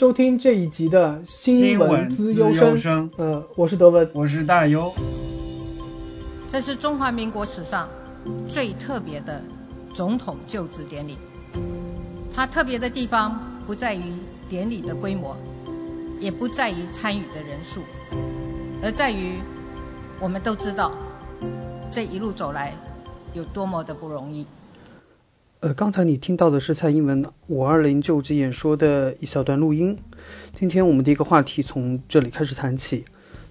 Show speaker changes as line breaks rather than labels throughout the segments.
收听这一集的新闻资优生。呃，我是德文，
我是大优。
这是中华民国史上最特别的总统就职典礼。它特别的地方不在于典礼的规模，也不在于参与的人数，而在于我们都知道这一路走来有多么的不容易。
呃，刚才你听到的是蔡英文五二零就职演说的一小段录音。今天我们的一个话题从这里开始谈起，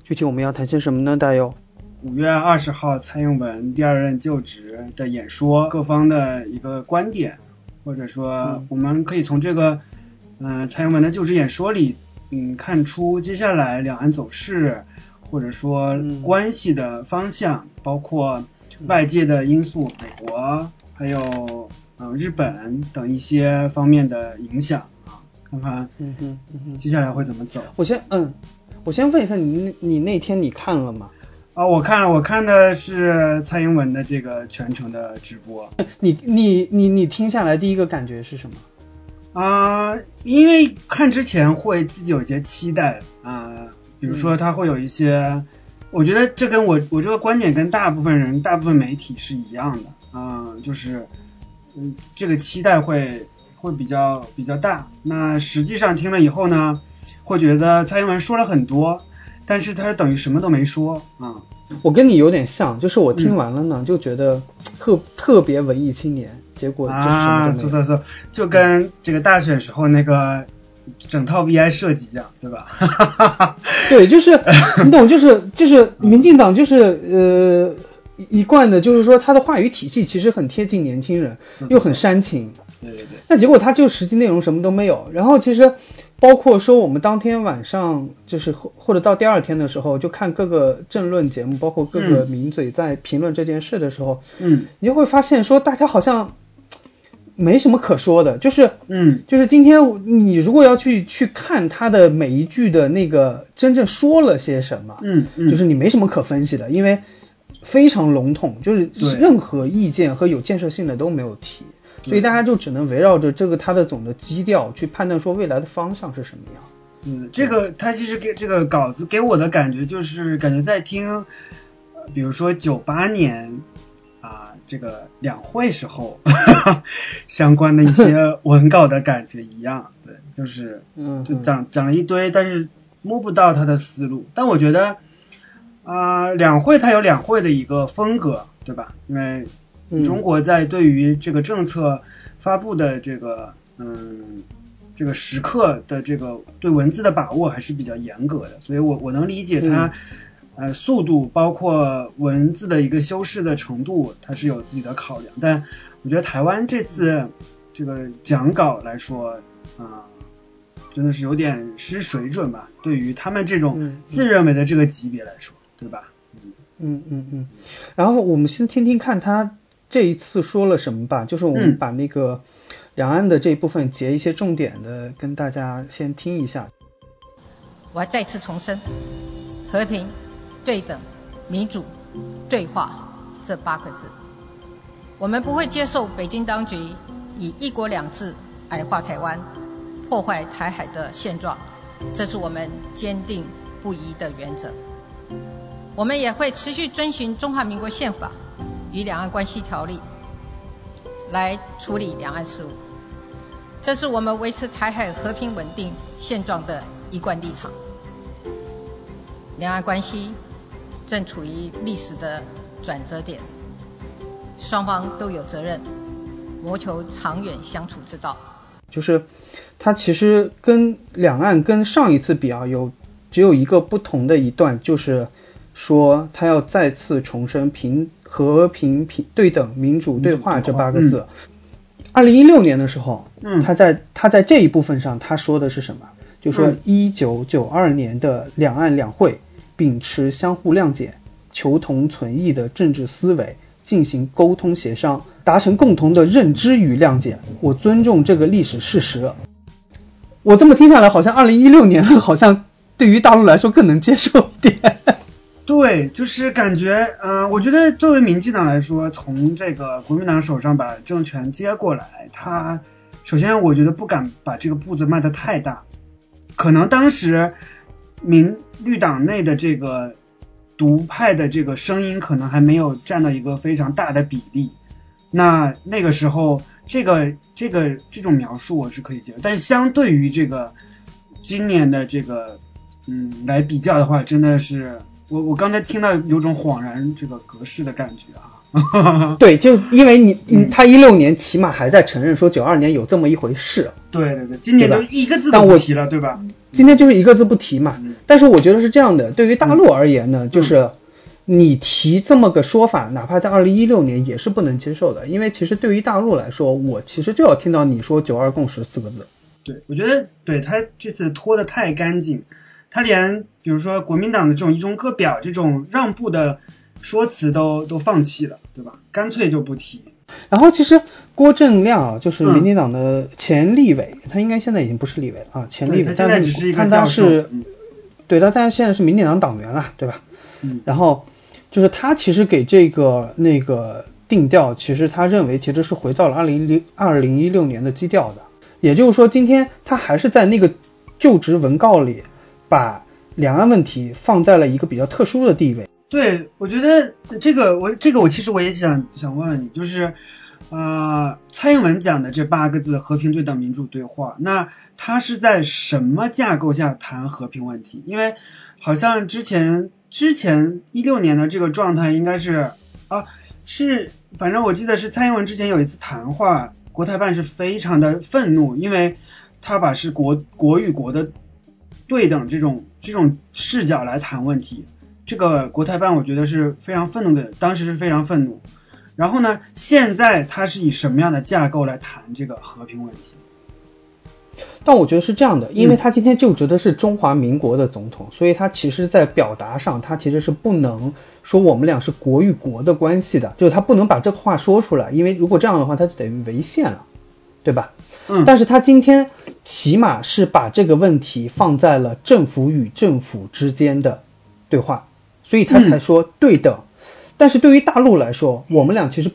具体我们要谈些什么呢？大友，
五月二十号蔡英文第二任就职的演说，各方的一个观点，或者说我们可以从这个嗯蔡英文的就职演说里，嗯看出接下来两岸走势，或者说关系的方向，包括外界的因素，美国还有。嗯，日本等一些方面的影响啊，看看，嗯哼，嗯哼，接下来会怎么走？
我先，嗯，我先问一下你，你那天你看了吗？
啊，我看了，我看的是蔡英文的这个全程的直播。
你你你你听下来第一个感觉是什么？
啊，因为看之前会自己有一些期待啊，比如说他会有一些，我觉得这跟我我这个观点跟大部分人、大部分媒体是一样的啊，就是。嗯，这个期待会会比较比较大。那实际上听了以后呢，会觉得蔡英文说了很多，但是他等于什么都没说啊。
我跟你有点像，就是我听完了呢，就觉得特特别文艺青年，结果啊，
是是是，就跟这个大选时候那个整套 VI 设计一样，对吧？
对，就是你懂，就是就是民进党就是呃。一贯的就是说，他的话语体系其实很贴近年轻人，又很煽情。
对对对。
那结果他就实际内容什么都没有。然后其实包括说我们当天晚上就是或者到第二天的时候，就看各个政论节目，包括各个名嘴在评论这件事的时候，
嗯，
你就会发现说大家好像没什么可说的，就是
嗯，
就是今天你如果要去去看他的每一句的那个真正说了些什么，
嗯嗯，
就是你没什么可分析的，因为。非常笼统，就是任何意见和有建设性的都没有提，所以大家就只能围绕着这个它的总的基调去判断说未来的方向是什么样。
嗯，这个他其实给这个稿子给我的感觉就是感觉在听，比如说九八年啊这个两会时候 相关的一些文稿的感觉一样，对，就是嗯，就讲讲了一堆，但是摸不到他的思路，但我觉得。啊，两会它有两会的一个风格，对吧？因为中国在对于这个政策发布的这个嗯这个时刻的这个对文字的把握还是比较严格的，所以我我能理解它呃速度包括文字的一个修饰的程度，它是有自己的考量。但我觉得台湾这次这个讲稿来说啊，真的是有点失水准吧？对于他们这种自认为的这个级别来说。对吧？嗯
嗯嗯嗯，然后我们先听听看他这一次说了什么吧，就是我们把那个两岸的这一部分截一些重点的跟大家先听一下。
我要再次重申，和平、对等、民主、对话这八个字，我们不会接受北京当局以一国两制矮化台湾、破坏台海的现状，这是我们坚定不移的原则。我们也会持续遵循中华民国宪法与两岸关系条例来处理两岸事务，这是我们维持台海和平稳定现状的一贯立场。两岸关系正处于历史的转折点，双方都有责任谋求长远相处之道。
就是它其实跟两岸跟上一次比啊，有只有一个不同的一段，就是。说他要再次重申平和平平对等民主对话这八个字。二零一六年的时候，他在他在这一部分上他说的是什么？就说一九九二年的两岸两会秉持相互谅解、求同存异的政治思维进行沟通协商，达成共同的认知与谅解。我尊重这个历史事实。我这么听下来，好像二零一六年好像对于大陆来说更能接受一点。
对，就是感觉，嗯，我觉得作为民进党来说，从这个国民党手上把政权接过来，他首先我觉得不敢把这个步子迈得太大，可能当时民绿党内的这个独派的这个声音可能还没有占到一个非常大的比例。那那个时候，这个这个这种描述我是可以接受，但相对于这个今年的这个嗯来比较的话，真的是我我刚才听到有种恍然这个隔世的感觉啊。
对，就因为你你他一六年起码还在承认说九二年有这么一回事，
对对对，今年就一个字都
但我
不提了，对吧？
今天就是一个字不提嘛
嗯。
但是我觉得是这样的，对于大陆而言呢，就是你提这么个说法，哪怕在二零一六年也是不能接受的，因为其实对于大陆来说，我其实就要听到你说“九二共识”四个字。
对，我觉得对他这次拖得太干净，他连比如说国民党的这种一中各表这种让步的说辞都都放弃了，对吧？干脆就不提。
然后其实郭正亮啊，就是
嗯
民进党的前立委，他应该现在已经不是立委了啊，前立委，
对他现在
但
只是一个教授。
是
嗯
对，他但现在是民进党党员了，对吧？
嗯
然后就是他其实给这个那个定调，其实他认为其实是回到了二零零二零一六年的基调的，也就是说，今天他还是在那个就职文告里把两岸问题放在了一个比较特殊的地位。
对，我觉得这个我这个我其实我也想想问问你，就是呃，蔡英文讲的这八个字“和平、对等、民主、对话”，那他是在什么架构下谈和平问题？因为好像之前之前一六年的这个状态应该是啊，是反正我记得是蔡英文之前有一次谈话，国台办是非常的愤怒，因为他把是国国与国的对等这种这种视角来谈问题。这个国台办我觉得是非常愤怒的，当时是非常愤怒。然后呢，现在他是以什么样的架构来谈这个和平问题？
但我觉得是这样的，因为他今天就职的是中华民国的总统，所以他其实在表达上，他其实是不能说我们俩是国与国的关系的，就是他不能把这个话说出来，因为如果这样的话，他就等于违宪了，对吧？
嗯，
但是他今天起码是把这个问题放在了政府与政府之间的对话，所以他才说对等。但是对于大陆来说，我们俩其实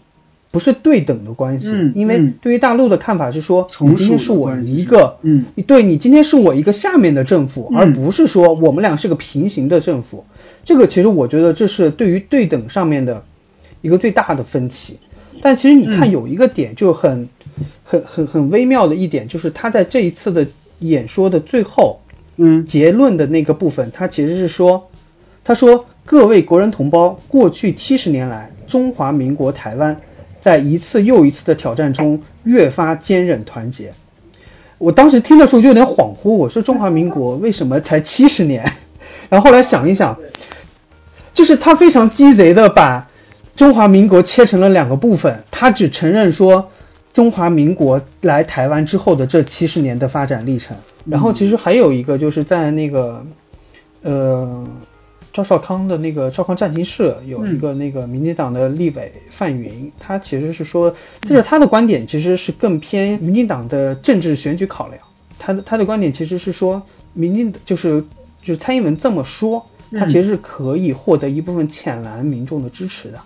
不是对等的关系，
嗯
因为
嗯
对于大陆的看法是说，今天是我一个，
嗯，
对你今天是我一个下面的政府，
嗯
而不是说我们俩是个平行的政府。这个其实我觉得这是对于对等上面的一个最大的分歧。但其实你看
嗯
有一个点就很、很很很微妙的一点，就是他在这一次的演说的最后，
嗯
结论的那个部分，他其实是说，他说各位国人同胞，过去七十年来，中华民国台湾在一次又一次的挑战中越发坚韧团结。我当时听的时候就有点恍惚，我说中华民国为什么才七十年？然后后来想一想，就是他非常鸡贼的把中华民国切成了两个部分，他只承认说中华民国来台湾之后的这七十年的发展历程。然后其实还有一个就是在那个呃赵少康的那个赵康战情室有一个那个民进党的立委范云，他其实是说，就是他的观点其实是更偏民进党的政治选举考量。他的他的观点其实是说，民进就是就是蔡英文这么说，他其实是可以获得一部分浅蓝民众的支持的。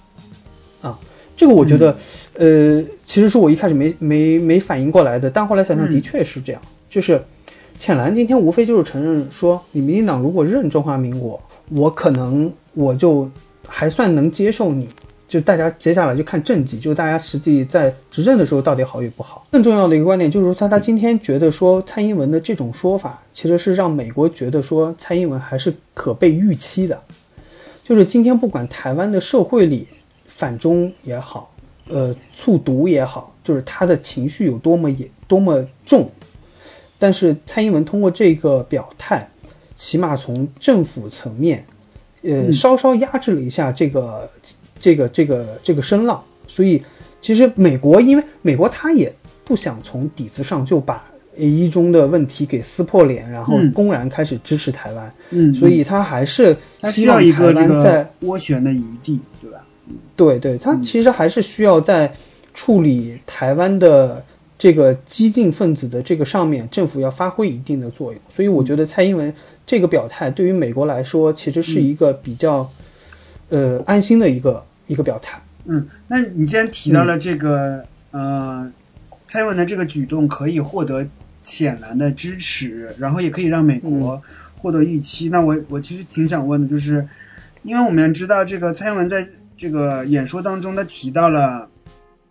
啊，这个我觉得，呃，其实是我一开始没没没反应过来的，但后来想想的确是这样，就是浅蓝今天无非就是承认说，你民进党如果认中华民国，我可能我就还算能接受你。就大家接下来就看政绩，就大家实际在执政的时候到底好与不好。更重要的一个观点就是说，他他今天觉得说蔡英文的这种说法，其实是让美国觉得说蔡英文还是可被预期的。就是今天不管台湾的社会里反中也好，呃，促独也好，就是他的情绪有多么也多么重，但是蔡英文通过这个表态，起码从政府层面，呃，
嗯。
稍稍压制了一下这个这个这个这个声浪。所以其实美国，因为美国他也不想从底子上就把一中的问题给撕破脸，然后
嗯。
公然开始支持台湾，
嗯
所以他还是希望台
一个这
湾在
个斡旋的余地，对吧？
对对，他其实还是需要在处理台湾的这个激进分子的这个上面，政府要发挥一定的作用。所以我觉得蔡英文这个表态对于美国来说，其实是一个比较呃安心的一个一个表态。
嗯，那你既然提到了这个、呃，蔡英文的这个举动可以获得浅蓝的支持，然后也可以让美国获得预期。那我我其实挺想问的，就是因为我们知道这个蔡英文在这个演说当中，他提到了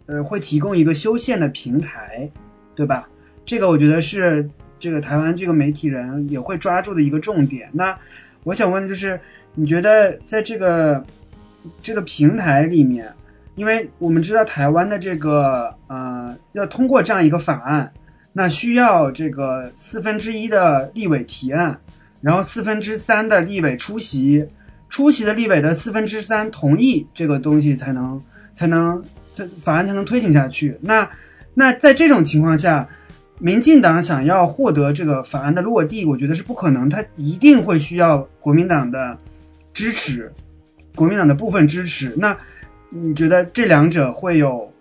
呃会提供一个修宪的平台，对吧？这个我觉得是这个台湾这个媒体人也会抓住的一个重点。那我想问就是，你觉得在这个这个平台里面，因为我们知道台湾的这个呃要通过这样一个法案，那需要这个四分之一的立委提案，然后四分之三的立委出席，出席的立委的四分之三同意这个东西才能才能这法案才能推行下去。那那在这种情况下。民进党想要获得这个法案的落地，我觉得是不可能，他一定会需要国民党的支持，国民党的部分支持。那你觉得这两者会有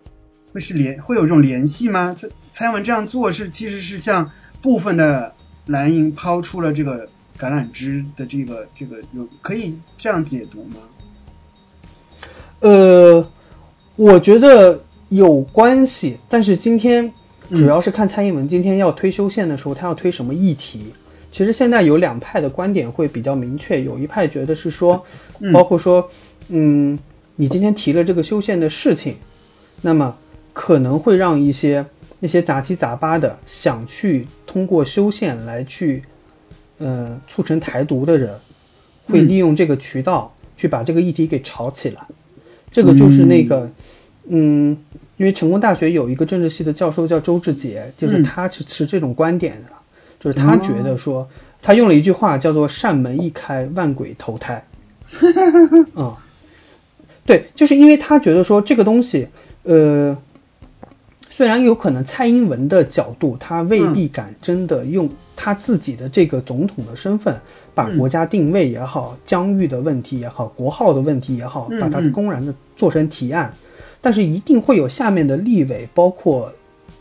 会是联会有这种联系吗？这蔡英文这样做是其实是向部分的蓝营抛出了这个橄榄枝的这个这个有可以这样解读吗？
呃，我觉得有关系，但是今天。主要是看蔡英文今天要推修宪的时候，他要推什么议题。其实现在有两派的观点会比较明确，有一派觉得是说，包括说，嗯，你今天提了这个修宪的事情，那么可能会让一些那些杂七杂八的想去通过修宪来去，呃，促成台独的人，会利用这个渠道去把这个议题给炒起来。这个就是那个，嗯。因为成功大学有一个政治系的教授叫周志杰，就是他是持这种观点的，就是他觉得说，他用了一句话叫做“扇门一开，万鬼投胎”。啊，对，就是因为他觉得说这个东西，呃，虽然有可能蔡英文的角度，他未必敢真的用他自己的这个总统的身份，把国家定位也好、疆域的问题也好、国号的问题也好，把它公然的做成提案。但是一定会有下面的立委，包括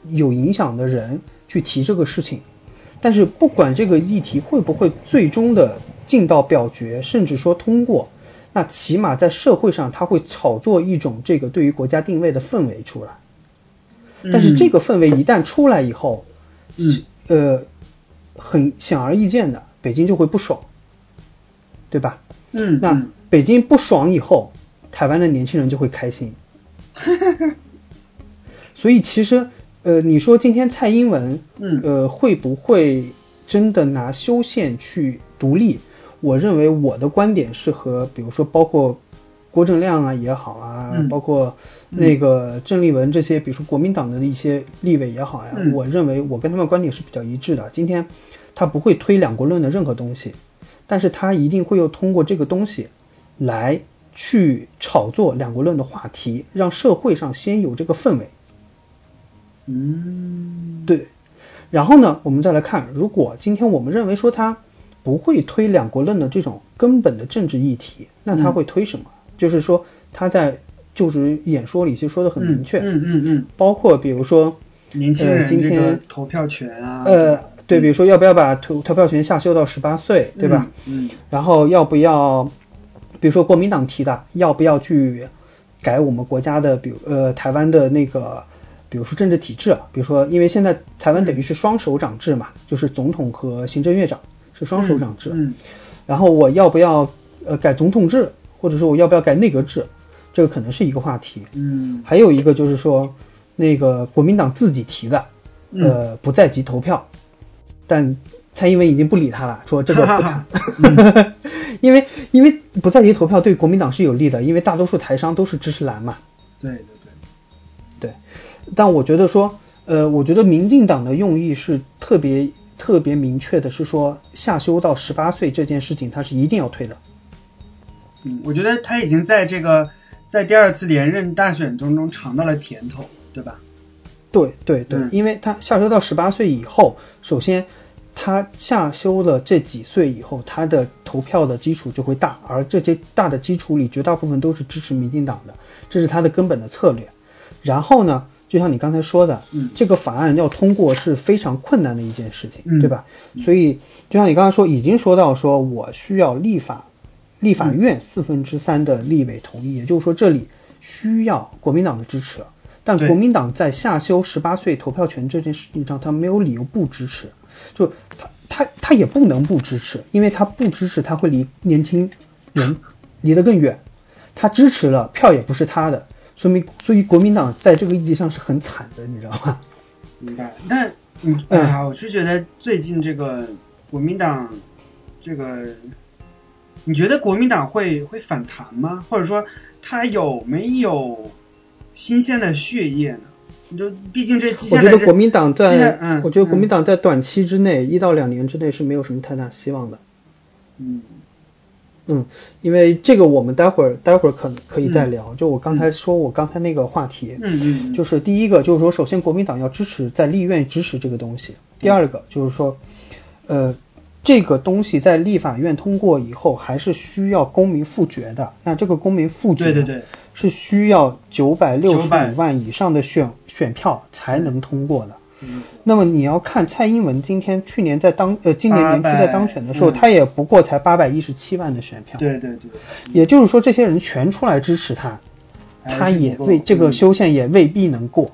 有影响的人去提这个事情。但是不管这个议题会不会最终的进到表决，甚至说通过，那起码在社会上他会炒作一种这个对于国家定位的氛围出来。但是这个氛围一旦出来以后，呃，很显而易见的，北京就会不爽，对吧？
嗯，
那北京不爽以后，台湾的年轻人就会开心。所以其实，呃，你说今天蔡英文，
嗯，
呃，会不会真的拿修宪去独立？我认为我的观点是和，比如说包括郭正亮啊也好啊，包括那个郑丽文这些，比如说国民党的一些立委也好呀，我认为我跟他们观点是比较一致的。今天他不会推两国论的任何东西，但是他一定会又通过这个东西来。去炒作两国论的话题，让社会上先有这个氛围。
嗯，
对。然后呢，我们再来看，如果今天我们认为说他不会推两国论的这种根本的政治议题，那他会推什么？就是说他在就职演说里其实说的很明确。
嗯嗯嗯。
包括比如说
年轻人
今天
投票权啊。
呃，对，比如说要不要把投投票权下修到十八岁，对吧？
嗯。
然后要不要？比如说国民党提的要不要去改我们国家的，比如呃台湾的那个，比如说政治体制，比如说因为现在台湾等于是双首长制嘛，就是总统和行政院长是双首长制。
嗯。
然后我要不要呃改总统制，或者说我要不要改内阁制，这个可能是一个话题。
嗯。
还有一个就是说那个国民党自己提的，呃不在籍投票，但。蔡英文已经不理他了，说这个不谈，因为因为不在籍投票对国民党是有利的，因为大多数台商都是支持蓝嘛。
对对对，
对。但我觉得说，呃，我觉得民进党的用意是特别特别明确的，是说下修到十八岁这件事情，他是一定要推的。
嗯，我觉得他已经在这个在第二次连任大选当中尝到了甜头，对吧？
对对对，因为他下修到十八岁以后，首先。他下修了这几岁以后，他的投票的基础就会大，而这些大的基础里，绝大部分都是支持民进党的，这是他的根本的策略。然后呢，就像你刚才说的，
嗯，
这个法案要通过是非常困难的一件事情，
嗯，
对吧？所以就像你刚才说，已经说到说我需要立法，立法院四分之三的立委同意，也就是说这里需要国民党的支持。但国民党在下修十八岁投票权这件事情上，他没有理由不支持，就他他他也不能不支持，因为他不支持他会离年轻人离得更远，他支持了票也不是他的，说明所以国民党在这个议题上是很惨的，你知道吗？
明白。但嗯，哎呀，我是觉得最近这个国民党这个，你觉得国民党会会反弹吗？或者说他有没有新鲜的血液呢？你就毕竟这接下来
我觉得国民党在，
嗯
我觉得国民
嗯
党在短期之内，一到两年之内是没有什么太大希望的。
嗯
嗯，因为这个我们待会儿待会儿可可以再聊。就我刚才说我刚才那个话题，
嗯嗯嗯，
就是第一个就是说，首先国民党要支持在立院支持这个东西。第二个就是说，呃，这个东西在立法院通过以后，还是需要公民复决的。那这个公民复决，
对对对，
是需要九百六十
900
五万以上的选选票才能通过的。
嗯
那么你要看蔡英文今天去年在当呃今年年初在当选的时候
，800
他也不过才八百一十七万的选票。
对对对，
也就是说，这些人全出来支持他，他也未这个
嗯
修宪也未必能过。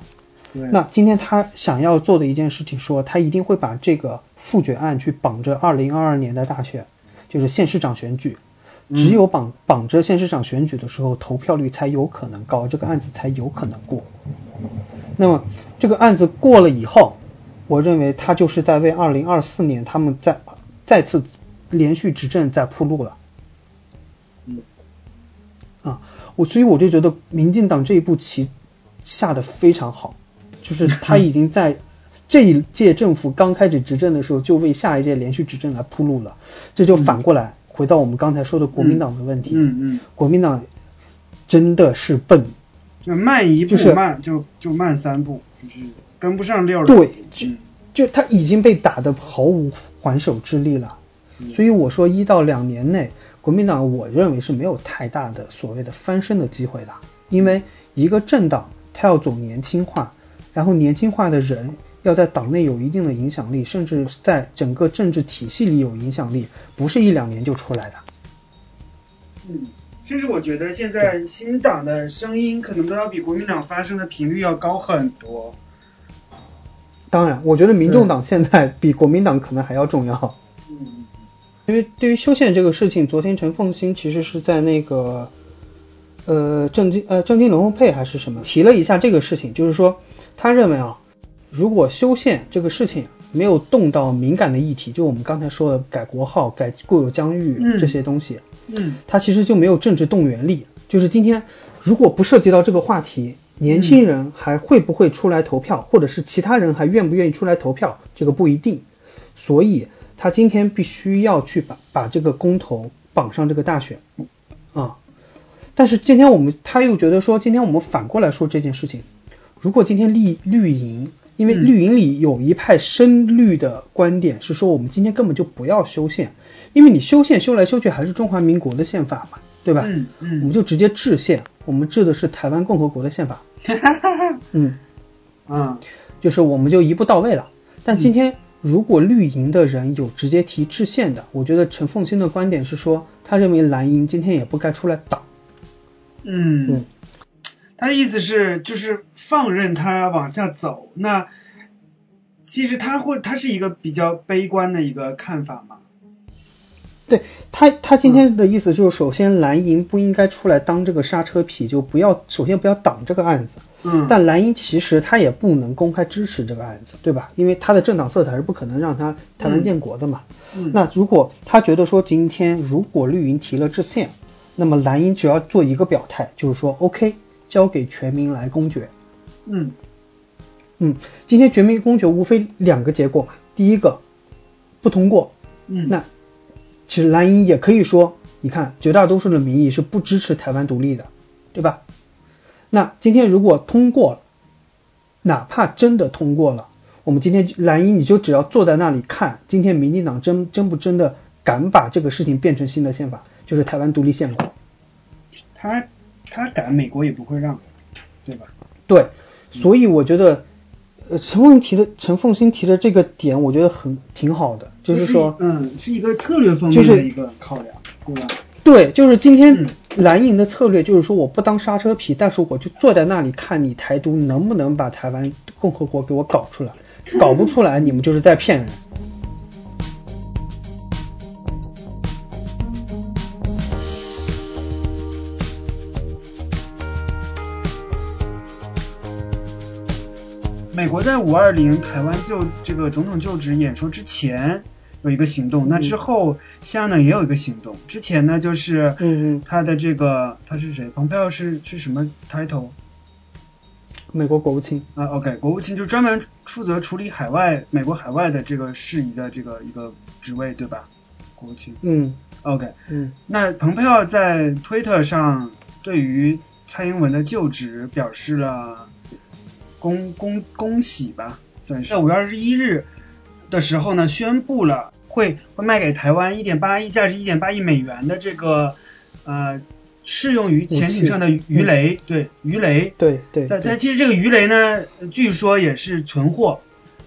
对
那今天他想要做的一件事情说，他一定会把这个复决案去绑着二零二二年的大选，就是县市长选举。
嗯
只有绑绑着县市长选举的时候，投票率才有可能高，这个案子才有可能过。那么这个案子过了以后，我认为他就是在为二零二四年他们再再次连续执政在铺路了。
嗯
啊，我所以我就觉得民进党这一步棋下的非常好，就是他已经在这一届政府刚开始执政的时候，就为下一届连续执政来铺路了。这就反过来回到我们刚才说的国民党的问题，
嗯嗯，
国民党真的是笨，
就慢一步
就是
慢就就慢三步，就是跟不上溜儿了。
对，就
嗯
就他已经被打得毫无还手之力了。所以我说一到两年内，国民党我认为是没有太大的所谓的翻身的机会的，因为一个政党它要走年轻化，然后年轻化的人要在党内有一定的影响力，甚至在整个政治体系里有影响力，不是一两年就出来的。
嗯，甚至我觉得现在新党的声音可能都要比国民党发声的频率要高很多。
当然，我觉得民众党现在比国民党可能还要重要。
嗯
因为对于修宪这个事情，昨天陈凤新其实是在那个呃政经呃政经龙凤配还是什么提了一下这个事情，就是说他认为啊，如果修宪这个事情没有动到敏感的议题，就我们刚才说的改国号、改固有疆域
嗯
这些东西，
嗯
他其实就没有政治动员力。就是今天如果不涉及到这个话题，年轻人还会不会出来投票，或者是其他人还愿不愿意出来投票，这个不一定。所以他今天必须要去把把这个公投绑上这个大选啊。但是今天我们他又觉得说，今天我们反过来说这件事情，如果今天绿绿营，因为
嗯。
绿营里有一派深绿的观点是说，我们今天根本就不要修宪，因为你修宪修来修去还是中华民国的宪法嘛，对吧？
嗯嗯。
我们就直接制宪，我们制的是台湾共和国的宪法，嗯，
啊
就是我们就一步到位了。但今天如果绿营的人有直接提制宪的，我觉得陈凤新的观点是说，他认为蓝营今天也不该出来挡。
嗯。
嗯，
他的意思是就是放任他往下走。那其实他会他是一个比较悲观的一个看法嘛。
对他，他今天的意思就是，首先蓝银不应该出来当这个刹车皮，就不要首先不要挡这个案子。
嗯，
但蓝银其实他也不能公开支持这个案子，对吧？因为他的政党色彩是不可能让他台湾建国的嘛。
嗯
那如果他觉得说今天如果绿营提了制宪，那么蓝营只要做一个表态，就是说 OK，交给全民来公决。
嗯
嗯，今天全民公决无非两个结果嘛，第一个不通过，
嗯，
那其实蓝营也可以说，你看绝大多数的民意是不支持台湾独立的，对吧？那今天如果通过了，哪怕真的通过了，我们今天蓝营你就只要坐在那里看，今天民进党真真不真的敢把这个事情变成新的宪法，就是台湾独立宪法。
他他敢，美国也不会让，对吧？
对，所以我觉得，呃，陈凤提的陈凤新提的这个点，我觉得很挺好的，就是说，
嗯，是一个策略方面
就是
的一个考量，对吧？
对，就是今天
嗯
蓝营的策略就是说我不当刹车皮，但是我就坐在那里看你台独能不能把台湾共和国给我搞出来，搞不出来你们就是在骗人。
国在五二零台湾就这个总统就职演说之前有一个行动，那之后西安呢也有一个行动。之前呢就是，
嗯嗯
他的这个他是谁？蓬佩奥是是什么 title
美国国务卿，
啊？OK，国务卿就专门负责处理海外美国海外的这个事宜的这个一个职位，对吧？国务卿。
嗯
OK，
嗯
那蓬佩奥在推特上对于蔡英文的就职表示了恭恭恭喜吧，算是五月二十一日的时候呢，宣布了会会卖给台湾一点八亿价值一点八亿美元的这个呃适用于潜艇上的鱼雷，对鱼雷。
对对
但但，其实这个鱼雷呢，据说也是存货，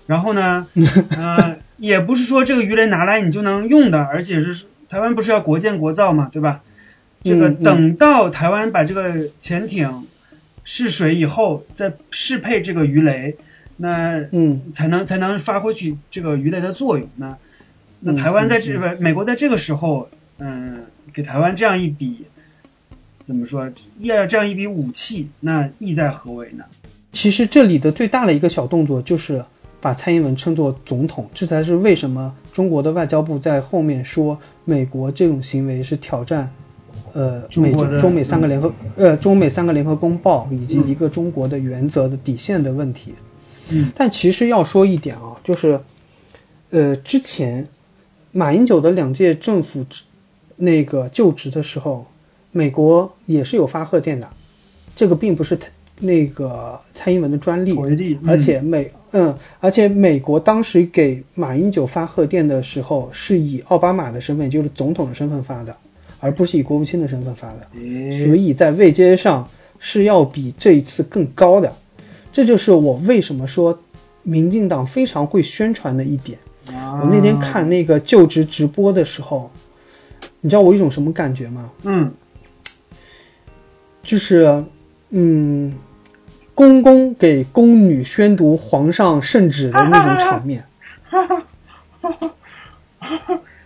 然后呢，呃，也不是说这个鱼雷拿来你就能用的，而且是台湾不是要国建国造嘛，对吧？这个等到台湾把这个潜艇试水以后，再适配这个鱼雷，那
嗯
才能才能发挥起这个鱼雷的作用。那那
嗯
台湾在这
嗯
个、美国在这个时候，嗯，给台湾这样一笔怎么说，要这样一笔武器，那意在何为呢？
其实这里的最大的一个小动作就是把蔡英文称作总统，这才是为什么中国的外交部在后面说美国这种行为是挑战。呃，美
中
美三个联合呃中美三个联合公报以及
嗯。
一个中国的原则的底线的问题，
嗯。
但其实要说一点啊，就是，呃，之前马英九的两届政府那个就职的时候，美国也是有发贺电的，这个并不是那个蔡英文的专利，
嗯
而且美嗯，而且美国当时给马英九发贺电的时候，是以奥巴马的身份，就是总统的身份发的，而不是以国务卿的身份发的。所以在位阶上是要比这一次更高的。这就是我为什么说民进党非常会宣传的一点。
啊
我那天看那个就职直播的时候，你知道我有一种什么感觉吗？
嗯
就是，嗯，公公给宫女宣读皇上圣旨的那种场面。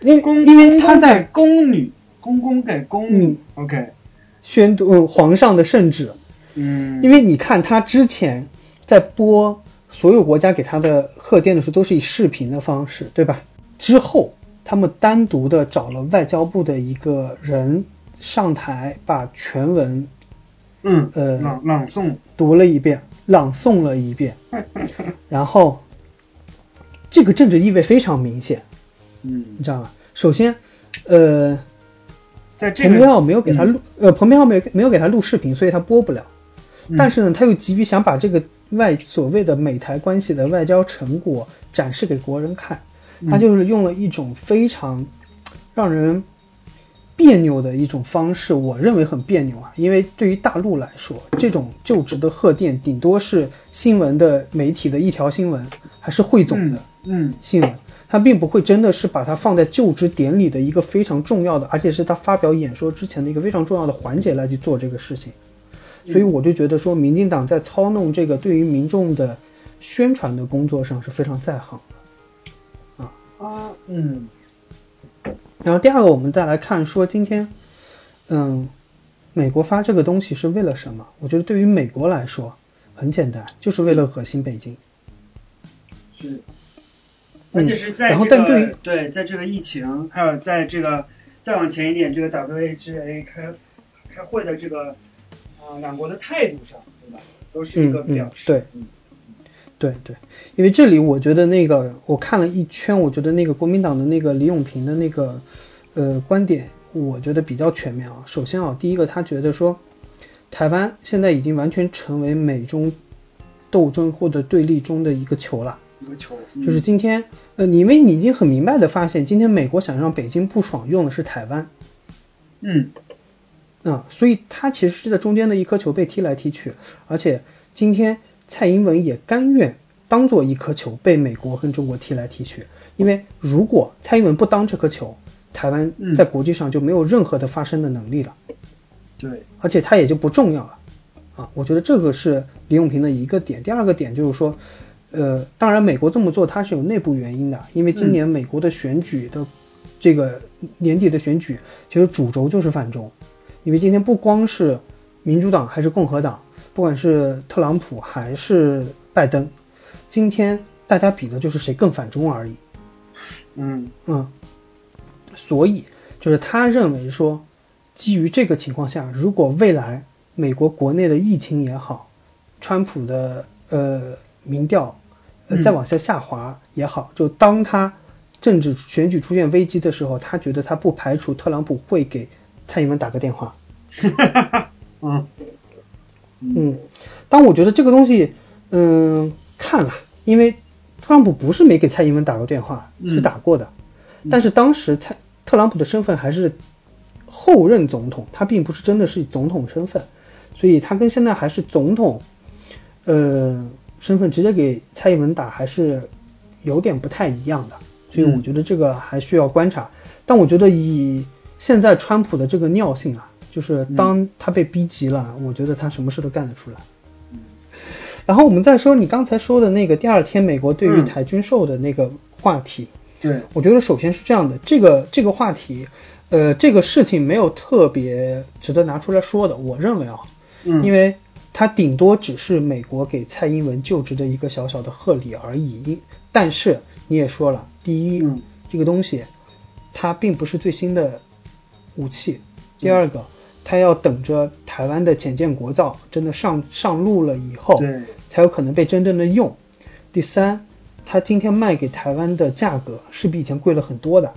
因为
公
因为他在
宫女，公公给宫女、
嗯。
O k
宣读、嗯皇上的圣旨，
嗯，
因为你看他之前在播所有国家给他的贺电的时候，都是以视频的方式，对吧？之后他们单独的找了外交部的一个人上台，把全文
嗯
呃
朗朗诵，
读了一遍，朗诵了一遍，然后这个政治意味非常明显，
嗯。
你，知道吗？首先，呃，
在这个
蓬佩奥没有给他录，呃，彭佩奥没有没有给他录视频，所以他播不了。
嗯
但是呢，他又急于想把这个外所谓的美台关系的外交成果展示给国人看，
嗯
他就是用了一种非常让人别扭的一种方式，我认为很别扭啊，因为对于大陆来说，这种就职的贺电顶多是新闻的媒体的一条新闻，还是汇总的。
嗯
新闻，他并不会真的是把它放在就职典礼的一个非常重要的，而且是他发表演说之前的一个非常重要的环节来去做这个事情。所以我就觉得说，民进党在操弄这个对于民众的宣传的工作上是非常在行的。
啊啊嗯
然后第二个，我们再来看说今天，嗯，美国发这个东西是为了什么？我觉得对于美国来说很简单，就是为了恶心北京。
是，而且是在
嗯然后
这个、
但对
对在这个疫情，还有在这个再往前一点，这个 WHA 开开会的这个啊、两国的态度上，对吧？都是一个表示。
对对，因为这里我觉得那个我看了一圈，我觉得那个国民党的那个李永平的那个呃观点，我觉得比较全面啊。首先啊，第一个他觉得说，台湾现在已经完全成为美中斗争或者对立中的一个球了。
一个球，
就是今天，呃，因为你已经很明白的发现，今天美国想让北京不爽用的是台湾，
嗯
啊、所以他其实是在中间的一颗球被踢来踢去，而且今天蔡英文也甘愿当做一颗球被美国跟中国踢来踢去，因为如果蔡英文不当这颗球，台湾
嗯
在国际上就没有任何的发声的能力了。
对，
而且它也就不重要了啊。我觉得这个是李永平的一个点。第二个点就是说，呃，当然美国这么做它是有内部原因的，因为今年美国的选举的这个年底的选举，其实主轴就是反中，因为今天不光是民主党还是共和党，不管是特朗普还是拜登，今天大家比的就是谁更反中而已。
嗯。
嗯，所以就是他认为说，基于这个情况下，如果未来美国国内的疫情也好，川普的呃民调呃
嗯。
再往下下滑也好，就当他政治选举出现危机的时候，他觉得他不排除特朗普会给蔡英文打个电话。
嗯。
嗯，但我觉得这个东西，嗯，看了，因为特朗普不是没给蔡英文打过电话，
嗯。
是打过的，但是当时蔡特朗普的身份还是后任总统，他并不是真的是总统身份，所以他跟现在还是总统，呃，身份直接给蔡英文打还是有点不太一样的，所以我
嗯
觉得这个还需要观察。但我觉得以现在川普的这个尿性啊，就是当他被逼急了，我觉得他什么事都干得出来。然后我们再说你刚才说的那个第二天美国对于
嗯
台军售的那个话题，
对，
我觉得首先是这样的，这个这个话题，呃，这个事情没有特别值得拿出来说的，我认为啊，
嗯，
因为它顶多只是美国给蔡英文就职的一个小小的贺礼而已。但是你也说了，第一，
嗯
这个东西它并不是最新的武器；第二个，它要等着台湾的潜舰国造真的上上路了以后，
对，
才有可能被真正的用。第三，它今天卖给台湾的价格是比以前贵了很多的。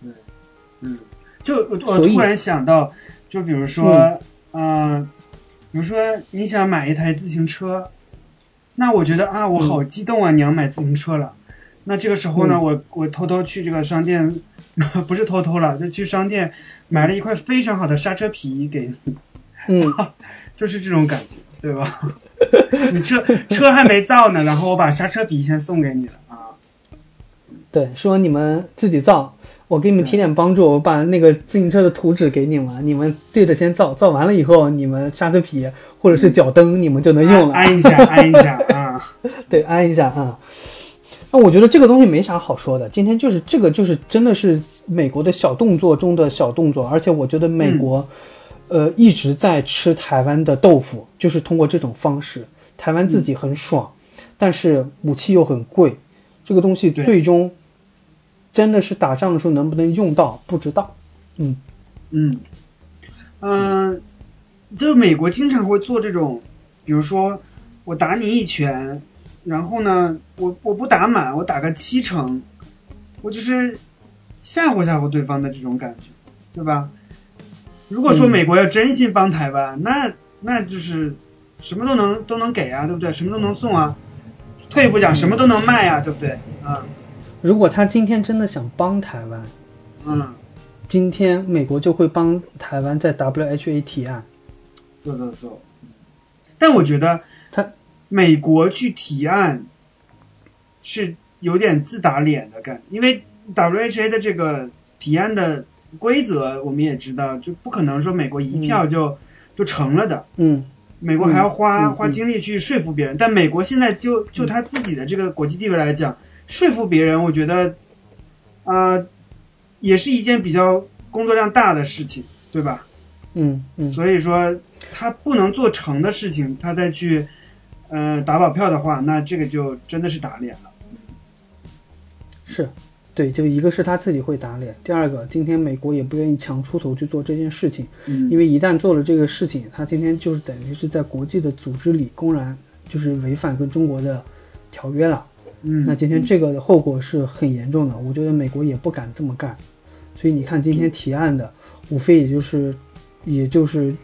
嗯，嗯，就我我突然想到，就比如说，嗯、比如说你想买一台自行车，那我觉得啊，我好激动啊，你要买自行车了。那这个时候呢，
嗯。
我我偷偷去这个商店，不是偷偷了，就去商店买了一块非常好的刹车皮给你，
嗯，
就是这种感觉，对吧？你车车还没造呢，然后我把刹车皮先送给你了啊，
对，说你们自己造，我给你们提点帮助，我把那个自行车的图纸给你们，你们对着先造，造完了以后，你们刹车皮或者是脚蹬，你们就能用了。
安安一下，安一下啊，
对，安一下啊。那我觉得这个东西没啥好说的，今天就是这个就是真的是美国的小动作中的小动作，而且我觉得美国、呃一直在吃台湾的豆腐，就是通过这种方式，台湾自己很爽，但是武器又很贵，这个东西最终真的是打仗的时候能不能用到不知道，嗯
嗯，嗯、就是美国经常会做这种，比如说我打你一拳，然后呢，我我不打满，我打个七成，我就是吓唬吓唬对方的这种感觉，对吧？如果说
嗯
美国要真心帮台湾，那那就是什么都能都能给啊，对不对？什么都能送啊，退一步讲，什么都能卖啊，对不对？啊，
如果他今天真的想帮台湾，
嗯，
今天美国就会帮台湾在 WHA 提案，
是是是。但我觉得
他
美国去提案是有点自打脸的感觉，因为 WHA 的这个提案的规则我们也知道，就不可能说美国一票就、就成了的，
嗯。
美国还要花、
嗯嗯
花精力去说服别人。但美国现在就就他自己的这个国际地位来讲，说服别人，我觉得啊、呃也是一件比较工作量大的事情，对吧？
嗯嗯，
所以说他不能做成的事情，他再去呃打保票的话，那这个就真的是打脸了。
是，对，就一个是他自己会打脸，第二个，今天美国也不愿意强出头去做这件事情，
嗯
因为一旦做了这个事情，他今天就是等于是在国际的组织里公然就是违反跟中国的条约了，
嗯，
那今天这个的后果是很严重的，我觉得美国也不敢这么干，所以你看今天提案的，无非也就是也就是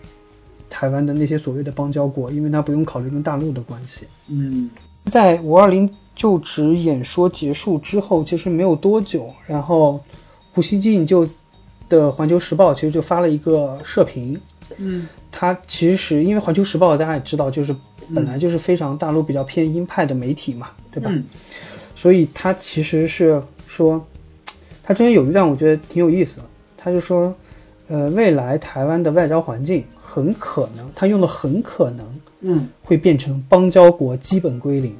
台湾的那些所谓的邦交国，因为他不用考虑跟大陆的关系。
嗯。
在五二零就职演说结束之后，其实没有多久，然后胡锡进就的《环球时报》其实就发了一个社评，
嗯
他其实因为《环球时报》大家也知道，就是本来就是非常大陆比较偏鹰派的媒体嘛，对吧？
嗯。
所以他其实是说，他中间有一段我觉得挺有意思的，他就说，呃，未来台湾的外交环境很可能，他用的很可能
嗯。
会变成邦交国基本归零，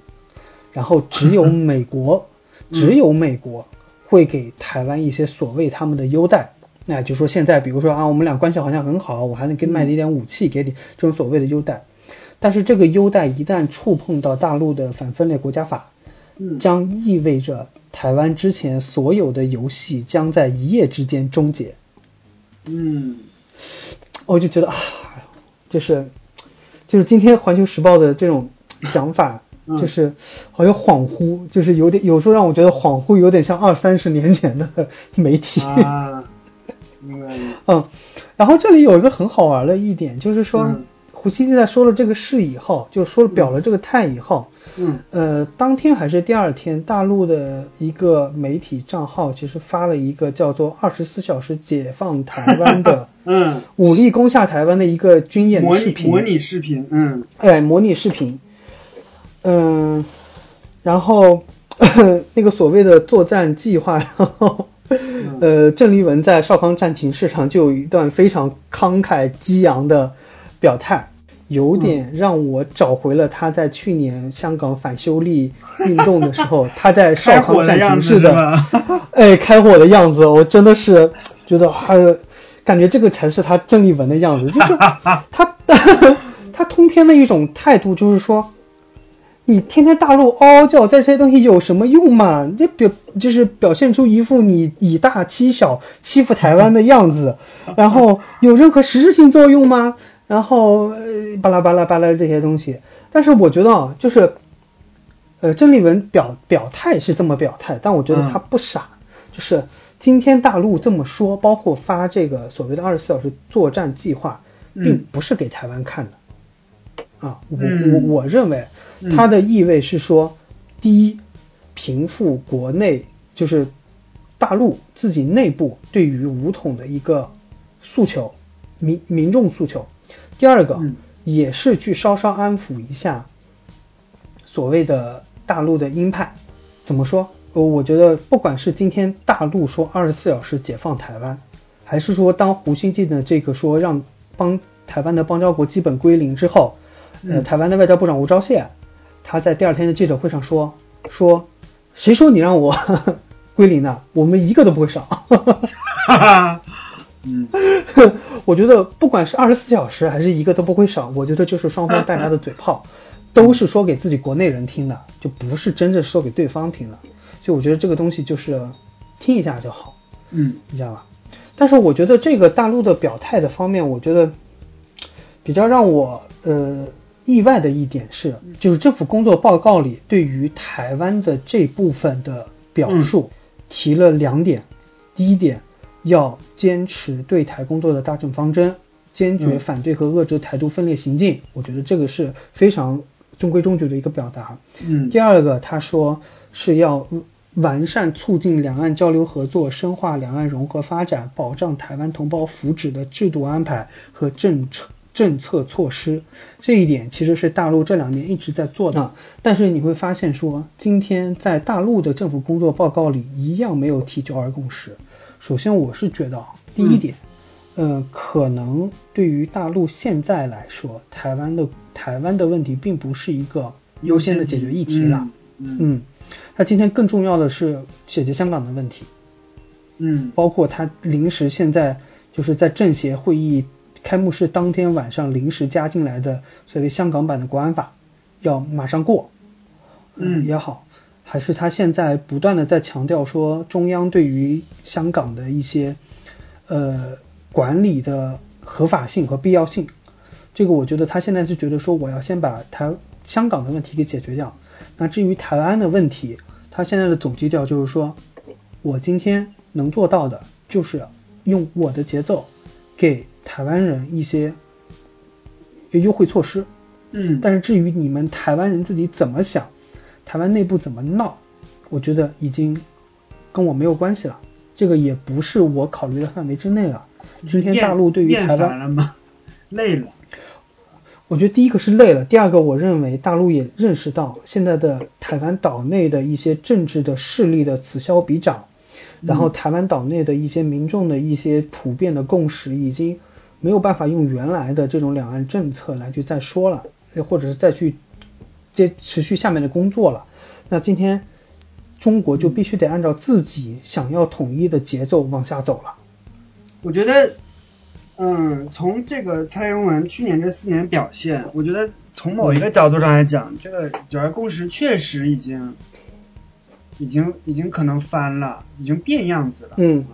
然后只有 美国，只有美国会给台湾一些所谓他们的优待。那就说现在，比如说啊，我们俩关系好像很好，我还能给卖你一点武器，给你这种所谓的优待。但是这个优待一旦触碰到大陆的反分裂国家法，
嗯
将意味着台湾之前所有的游戏将在一夜之间终结。
嗯
我就觉得啊，就是就是今天《环球时报》的这种想法，
嗯
就是好像恍惚，就是有点有时候让我觉得恍惚，有点像二三十年前的媒体。
啊，明白。
嗯，然后这里有一个很好玩的一点，就是说、
嗯。
胡锡进在说了这个事以后，就说了表了这个态以后，
嗯。
呃，当天还是第二天，大陆的一个媒体账号其实发了一个叫做“二十四小时解放台湾”的
嗯，
武力攻下台湾的一个军演的视频，
拟模拟视频，嗯。
哎，模拟视频，嗯，然后 那个所谓的作战计划，然后 呃，郑丽文在少康战情室上就有一段非常慷慨激昂的表态，有点让我找回了他在去年香港反修例 运动的时候，他在少康战
的样子
情室的哎开火的样子，我真的是觉得感觉这个才是他郑丽文的样子，就是 他他通篇的一种态度就是说。你天天大陆嗷嗷叫，在这些东西有什么用嘛？这表就是表现出一副你以大欺小、欺负台湾的样子，然后有任何实质性作用吗？然后呃巴拉巴拉巴拉这些东西，但是我觉得啊，就是呃郑丽文表表态是这么表态，但我觉得他不傻，就是今天大陆这么说，包括发这个所谓的二十四小时作战计划，并不是给台湾看的。啊，我
嗯
我我认为它的意味是说，第一，平复国内就是大陆自己内部对于武统的一个诉求，民民众诉求；第二个
嗯
也是去稍稍安抚一下所谓的大陆的鹰派。怎么说？呃，我觉得不管是今天大陆说二十四小时解放台湾，还是说当胡锡进的这个说让帮台湾的邦交国基本归零之后，呃，
嗯
台湾的外交部长吴钊燮，他在第二天的记者会上说说，谁说你让我 归零的？我们一个都不会少。
哈 哈，嗯
我觉得不管是二十四小时还是一个都不会少，我觉得就是双方大家的嘴炮，都是说给自己国内人听的，就不是真正说给对方听的。就我觉得这个东西就是听一下就好，
嗯
你知道吧？但是我觉得这个大陆的表态的方面，我觉得比较让我呃意外的一点是，就是政府工作报告里对于台湾的这部分的表述提了两点。第一点，要坚持对台工作的大政方针，坚决
嗯
反对和遏制台独分裂行径。我觉得这个是非常中规中矩的一个表达。
嗯
第二个，他说是要完善促进两岸交流合作、深化两岸融合发展、保障台湾同胞福祉的制度安排和政策政策措施。这一点其实是大陆这两年一直在做的，但是你会发现说，今天在大陆的政府工作报告里一样没有提九二共识。首先，我是觉得啊第一点。呃，可能对于大陆现在来说，台湾的台湾的问题并不是一个优先的解决议题了。
嗯
嗯，那今天更重要的是解决香港的问题，
嗯
包括他临时现在就是在政协会议开幕式当天晚上临时加进来的所谓香港版的国安法，要马上过，
嗯
也好，还是他现在不断的在强调说中央对于香港的一些呃管理的合法性和必要性，这个我觉得他现在是觉得说我要先把台香港的问题给解决掉。那至于台湾的问题，他现在的总基调就是说，我今天能做到的就是用我的节奏给台湾人一些优惠措施。
嗯，
但是至于你们台湾人自己怎么想，台湾内部怎么闹，我觉得已经跟我没有关系了，这个也不是我考虑的范围之内了。今天大陆对于台湾，
了吗？累了。
我觉得第一个是累了，第二个我认为大陆也认识到现在的台湾岛内的一些政治的势力的此消彼长，然后台湾岛内的一些民众的一些普遍的共识，已经没有办法用原来的这种两岸政策来去再说了，或者是再去接持续下面的工作了。那今天中国就必须得按照自己想要统一的节奏往下走了。
我觉得，嗯，从这个蔡英文去年这四年表现，我觉得从某一个角度上来讲，这个九二共识确实已经。已经已经可能翻了，已经变样子了。
嗯，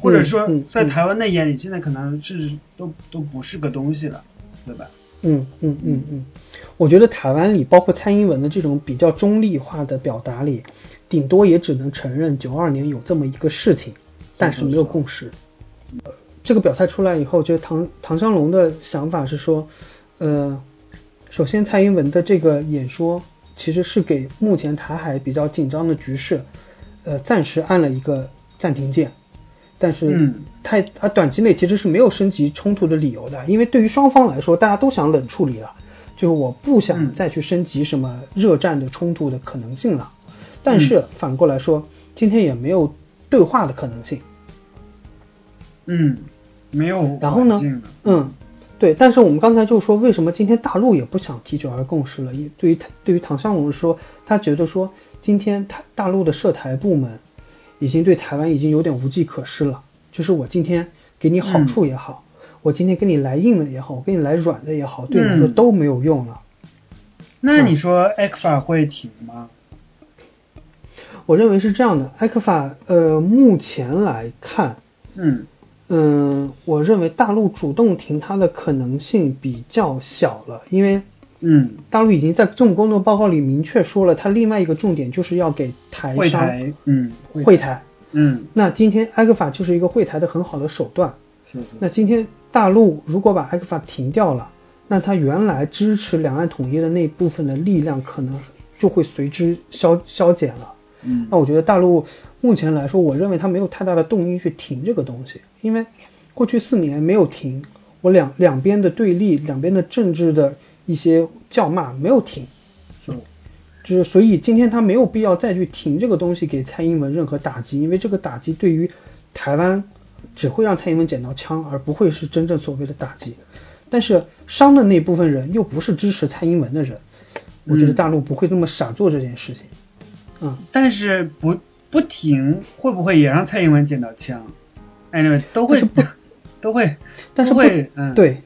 或者说在台湾的眼里，现在可能是都都不是个东西了，对吧？
嗯嗯嗯嗯，我觉得台湾里包括蔡英文的这种比较中立化的表达里，顶多也只能承认九二年有这么一个事情，但是没有共识。这个表态出来以后，就唐唐湘龙的想法是说，呃，首先蔡英文的这个演说。其实是给目前台海比较紧张的局势，呃，暂时按了一个暂停键，但是太它短期内其实是没有升级冲突的理由的，因为对于双方来说，大家都想冷处理了，就是我不想再去升级什么热战的冲突的可能性了。但是反过来说，今天也没有对话的可能性。
嗯，没有。
然后呢？嗯。对，但是我们刚才就说，为什么今天大陆也不想提九二共识了？因对于对于唐湘龙说，他觉得说，今天他大陆的涉台部门已经对台湾已经有点无计可施了。就是我今天给你好处也好，我今天给你来硬的也好，我给你来软的也好，对你来说都没有用了。
那你说埃克法会停吗？
我认为是这样的，埃克法呃，目前来看，
嗯。
嗯，我认为大陆主动停它的可能性比较小了，因为，
嗯，
大陆已经在政府工作报告里明确说了，它另外一个重点就是要给台
商，嗯，
会台，
嗯，
那今天埃克法就是一个会台的很好的手段，
是是。
那今天大陆如果把埃克法停掉了，那它原来支持两岸统一的那部分的力量可能就会随之消消减了，
嗯，
那我觉得大陆。目前来说，我认为它没有太大的动因去停这个东西，因为过去四年没有停，我两两边的对立，两边的政治的一些叫骂没有停，
是，
就是所以今天他没有必要再去停这个东西给蔡英文任何打击，因为这个打击对于台湾只会让蔡英文捡到枪，而不会是真正所谓的打击。但是伤的那部分人又不是支持蔡英文的人，我觉得大陆不会那么傻做这件事情，嗯，
但是不。不停会不会也让蔡英文捡到枪？哎，那都会
不
都会，
但是
会，
嗯，对，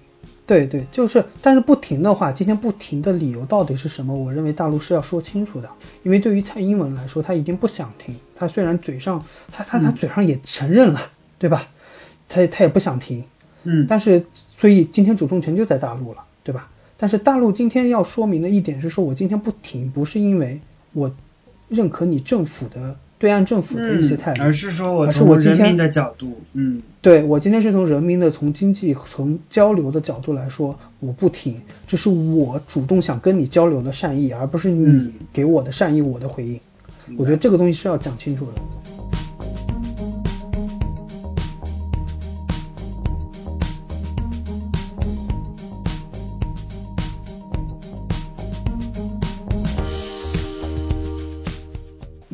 对对，就是，但是不停的话，今天不停的理由到底是什么？我认为大陆是要说清楚的，因为对于蔡英文来说，他已经不想停，他虽然嘴上他他他嘴上也承认了，对吧？他他也不想停，
嗯，
但是所以今天主动权就在大陆了，对吧？但是大陆今天要说明的一点是说，我今天不停，不是因为我认可你政府的。对岸政府的一些态度，
而是说
我
从人民的角度，嗯，
对我今天是从人民的、从经济、从交流的角度来说，我不听，这是我主动想跟你交流的善意，而不是你给我的善意，我的回应。我觉得这个东西是要讲清楚的。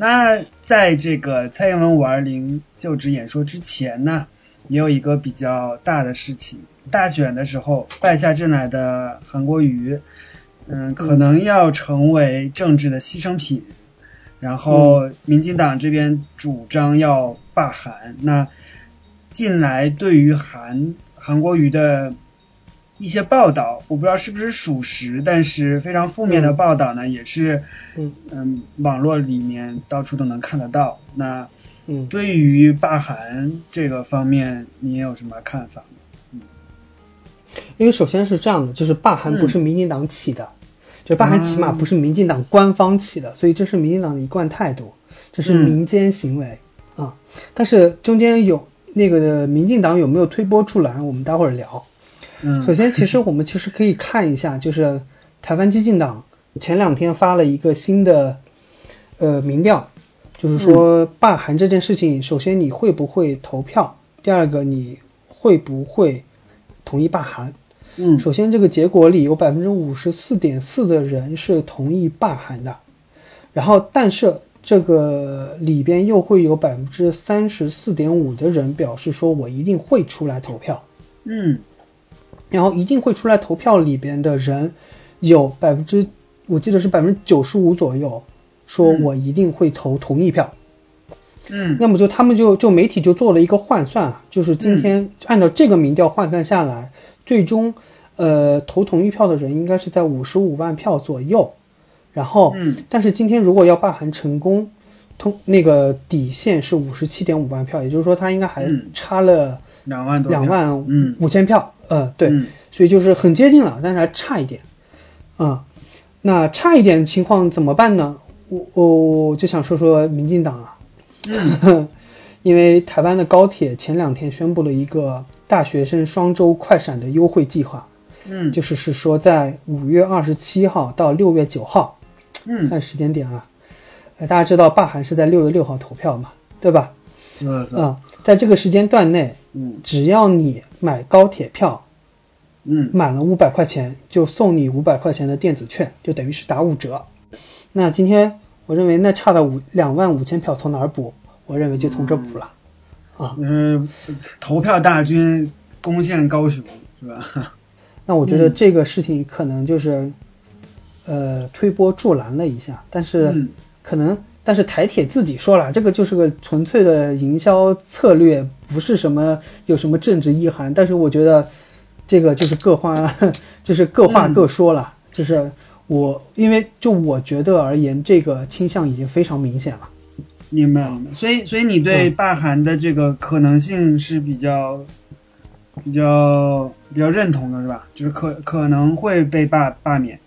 那在这个蔡英文五二零就职演说之前呢，也有一个比较大的事情，大选的时候败下阵来的韩国瑜，嗯，可能要成为政治的牺牲品，然后民进党这边主张要罢韩，那近来对于韩韩国瑜的。一些报道，我不知道是不是属实，但是非常负面的报道呢，也是，
嗯
嗯，网络里面到处都能看得到。那，
嗯，
对于罢韩这个方面，你有什么看法吗？嗯，
因为首先是这样的，就是罢韩不是民进党起的，就罢韩起码不是民进党官方起的，所以这是民进党的一贯态度，这是民间行为啊。但是中间有那个民进党有没有推波助澜，我们待会儿聊。首先，其实我们其实可以看一下，就是台湾激进党前两天发了一个新的呃民调，就是说罢韩这件事情，首先你会不会投票？第二个你会不会同意罢韩？
嗯，
首先这个结果里有百分之五十四点四的人是同意罢韩的，然后但是这个里边又会有百分之三十四点五的人表示说我一定会出来投票，
嗯
然后一定会出来投票里边的人有百分之，我记得是百分之九十五左右说
嗯。
我一定会投同意票。
嗯，
那么就他们就就媒体就做了一个换算啊，就是今天按照这个民调换算下来，最终呃投同意票的人应该是在五十五万票左右，然后
嗯。
但是今天如果要罢韩成功，通那个底线是五十七点五万票，也就是说他应该还
嗯。
差了
两万多，
两万
嗯。
五千票，呃对，
嗯
所以就是很接近了，但是还差一点，啊、那差一点情况怎么办呢？我我就想说说民进党啊，
嗯
因为台湾的高铁前两天宣布了一个大学生双周快闪的优惠计划，
嗯，
就是是说在五月二十七号到六月九号，嗯看
嗯，
时间点啊，呃，大家知道罢韩是在六月六号投票嘛，对吧？啊、在这个时间段内，
嗯
只要你买高铁票
嗯
满了五百块钱，就送你五百块钱的电子券，就等于是打五折。那今天我认为那差的五两万五千票从哪儿补？我认为就从这补了。啊，
嗯，投票大军攻陷高雄是吧？
那我觉得
嗯
这个事情可能就是，呃，推波助澜了一下，但是
嗯
可能，但是台铁自己说了，这个就是个纯粹的营销策略，不是什么有什么政治意涵。但是我觉得这个就是各话，就是各话
嗯
各说了，就是我因为就我觉得而言，这个倾向已经非常明显了。
明白明白。所以所以你对
嗯
罢韩的这个可能性是比较比较比较认同的是吧？就是可可能会被罢罢免。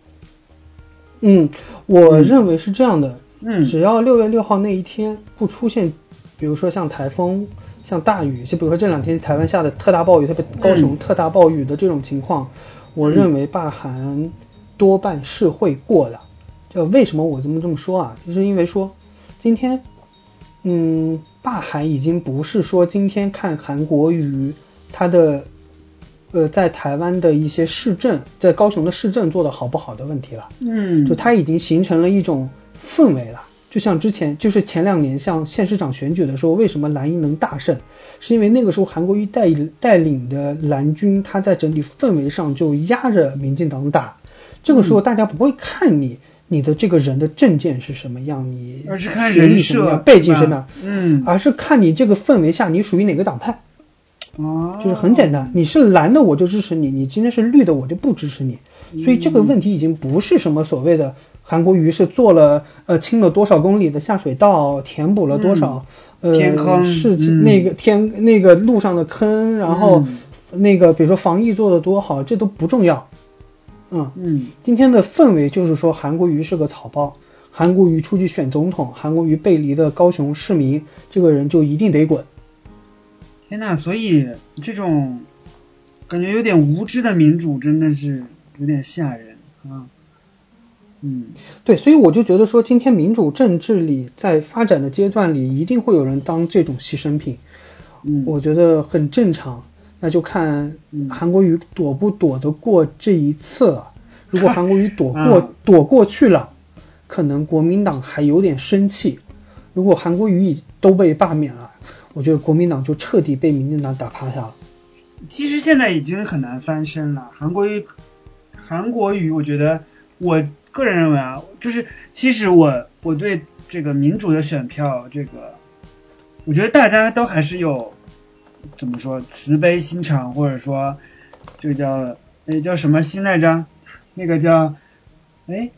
嗯，我
嗯
认为是这样的，
嗯
只要六月六号那一天不出现，比如说像台风、像大雨，就比如说这两天台湾下的特大暴雨，特别高雄
嗯
特大暴雨的这种情况，我认为罢韩多半是会过的。就为什么我这么这么说啊？就是因为说今天，嗯，罢韩已经不是说今天看韩国瑜他的。呃，在台湾的一些市政，在高雄的市政做的好不好的问题了，
嗯，
就它已经形成了一种氛围了。就像之前，就是前两年像县市长选举的时候，为什么蓝营能大胜？是因为那个时候韩国瑜带带领的蓝军，他在整体氛围上就压着民进党打。这个时候大家不会看你你的这个人的证件是什么样，你
而是看
学历
人设
什么样，背景
是吧
什么样，
嗯
而是看你这个氛围下你属于哪个党派。
哦，
就是很简单，你是蓝的我就支持你，你今天是绿的我就不支持你。所以这个问题已经不是什么所谓的韩国瑜是做了呃清了多少公里的下水道，填补了多少、呃
天坑
是
嗯
那个天那个路上的坑，然后
嗯
那个比如说防疫做的多好，这都不重要。嗯，
嗯
今天的氛围就是说韩国瑜是个草包，韩国瑜出去选总统，韩国瑜背离的高雄市民，这个人就一定得滚。
天呐，所以这种感觉有点无知的民主真的是有点吓人啊。嗯
对，所以我就觉得说，今天民主政治里在发展的阶段里，一定会有人当这种牺牲品，
嗯，
我觉得很正常。那就看
嗯
韩国瑜躲不躲得过这一次了。如果韩国瑜躲 过、
啊
躲过去了，可能国民党还有点生气；如果韩国瑜已都被罢免了，我觉得国民党就彻底被民进党打趴下了。
其实现在已经很难翻身了。韩国瑜，韩国瑜，我觉得我个人认为啊，就是其实我我对这个民主的选票，这个我觉得大家都还是有怎么说慈悲心肠，或者说这个叫那叫什么心来着？那个叫哎，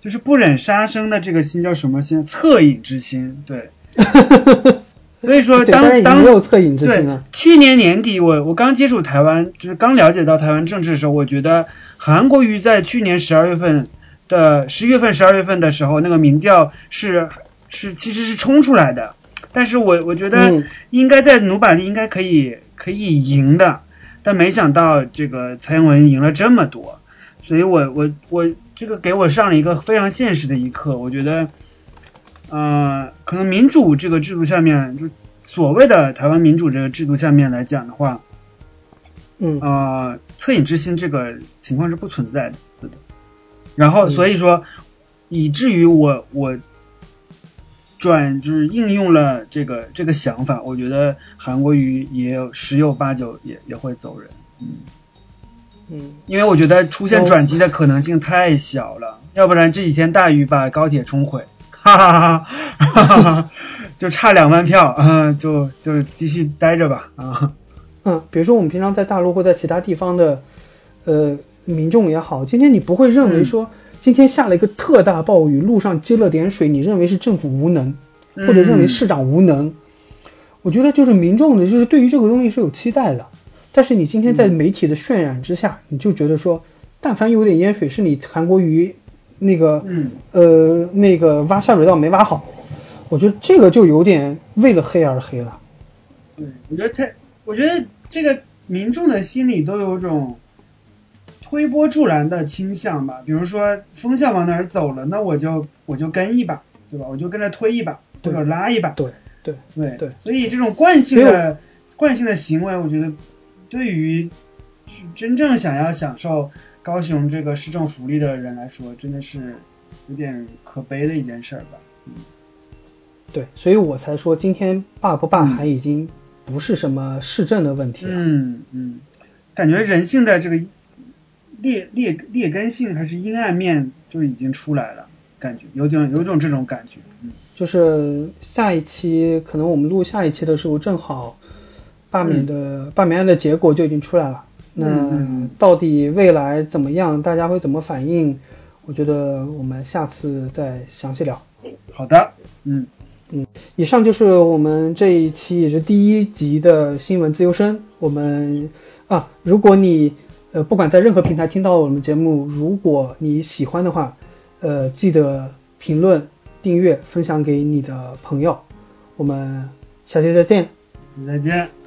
就是不忍杀生的这个心叫什么心？恻隐之心，对。所以说当当
没有恻隐之心
对。，去年年底我我刚接触台湾，就是刚了解到台湾政治的时候，我觉得韩国瑜在去年十二月份的十一月份、十二月份的时候，那个民调是是其实是冲出来的，但是我我觉得
嗯。
应该在努板利应该可以可以赢的，但没想到这个蔡英文赢了这么多，所以我我我这个给我上了一个非常现实的一课，我觉得。呃，可能民主这个制度下面，就所谓的台湾民主这个制度下面来讲的话，
嗯。
呃，恻隐之心这个情况是不存在的，对的。然后
嗯。
所以说，以至于我我转就是应用了这个这个想法，我觉得韩国瑜也有十有八九也也会走人。嗯。
嗯，
因为我觉得出现转机的可能性太小了，要不然这几天大雨把高铁冲毁，哈 哈哈哈哈哈，就差两万票，嗯，就就继续待着吧，啊，
嗯，比如说我们平常在大陆或在其他地方的，呃，民众也好，今天你不会认为说今天下了一个特大暴雨，路上积了点水，你认为是政府无能，或者认为市长无能，我觉得就是民众的，就是对于这个东西是有期待的。但是你今天在媒体的渲染之下，你就觉得说，但凡有点淹水，是你韩国瑜那个，
嗯，
呃，那个挖下水道没挖好，我觉得这个就有点为了黑而黑了。
对，我觉得太，我觉得这个民众的心里都有种推波助澜的倾向吧。比如说风向往哪儿走了，那我就我就跟一把，对吧？我就跟着推一把或者拉一把。
对对
对
对，
所以这种惯性的惯性的行为，我觉得。对于真正想要享受高雄这个市政福利的人来说，真的是有点可悲的一件事儿吧。嗯，
对，所以我才说今天罢不罢还已经不是什么市政的问题了。
嗯嗯，感觉人性的这个劣劣劣根性还是阴暗面就已经出来了，感觉有种有种这种感觉。嗯，
就是下一期可能我们录下一期的时候正好。罢免的罢免案的结果就已经出来了，那到底未来怎么样，大家会怎么反应？我觉得我们下次再详细聊。
好的，嗯
嗯，以上就是我们这一期也是第一集的新闻自由身。我们啊，如果你呃不管在任何平台听到我们节目，如果你喜欢的话，呃记得评论、订阅、分享给你的朋友。我们下期再见，
再见。